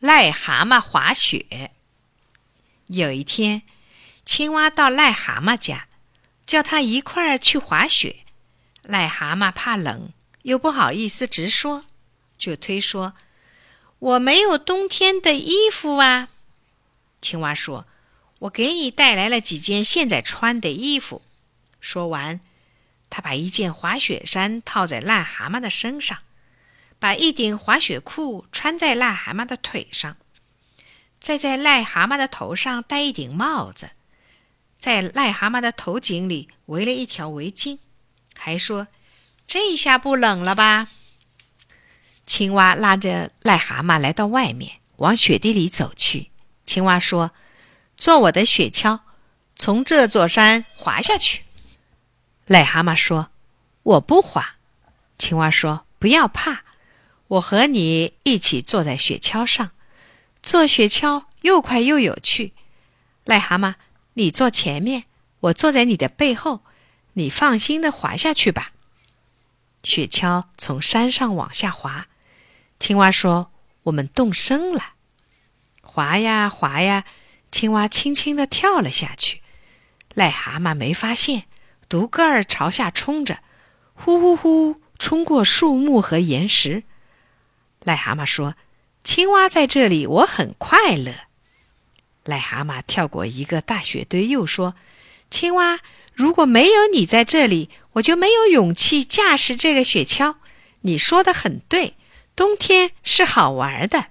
癞蛤蟆滑雪。有一天，青蛙到癞蛤蟆家，叫他一块儿去滑雪。癞蛤蟆怕冷，又不好意思直说，就推说：“我没有冬天的衣服啊。”青蛙说：“我给你带来了几件现在穿的衣服。”说完，他把一件滑雪衫套在癞蛤蟆的身上。把一顶滑雪裤穿在癞蛤蟆的腿上，再在癞蛤蟆的头上戴一顶帽子，在癞蛤蟆的头颈里围了一条围巾，还说：“这下不冷了吧？”青蛙拉着癞蛤蟆来到外面，往雪地里走去。青蛙说：“坐我的雪橇，从这座山滑下去。”癞蛤蟆说：“我不滑。”青蛙说：“不要怕。”我和你一起坐在雪橇上，坐雪橇又快又有趣。癞蛤蟆，你坐前面，我坐在你的背后，你放心的滑下去吧。雪橇从山上往下滑，青蛙说：“我们动身了。”滑呀滑呀，青蛙轻轻的跳了下去。癞蛤蟆没发现，独个儿朝下冲着，呼呼呼，冲过树木和岩石。癞蛤蟆说：“青蛙在这里，我很快乐。”癞蛤蟆跳过一个大雪堆，又说：“青蛙，如果没有你在这里，我就没有勇气驾驶这个雪橇。”你说的很对，冬天是好玩的。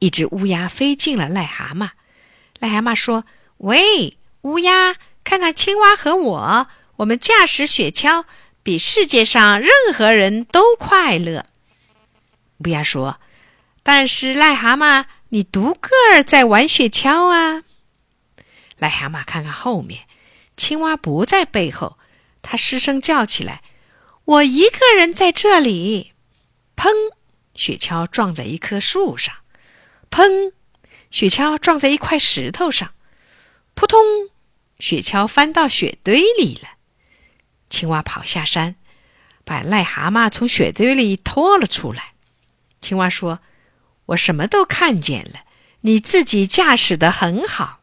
一只乌鸦飞进了癞蛤蟆，癞蛤蟆说：“喂，乌鸦，看看青蛙和我，我们驾驶雪橇比世界上任何人都快乐。”乌鸦说：“但是癞蛤蟆，你独个儿在玩雪橇啊！”癞蛤蟆看看后面，青蛙不在背后，它失声叫起来：“我一个人在这里！”砰！雪橇撞在一棵树上，砰！雪橇撞在一块石头上，扑通！雪橇翻到雪堆里了。青蛙跑下山，把癞蛤蟆从雪堆里拖了出来。青蛙说：“我什么都看见了，你自己驾驶的很好。”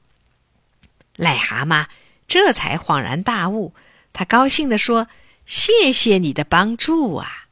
癞蛤蟆这才恍然大悟，他高兴地说：“谢谢你的帮助啊！”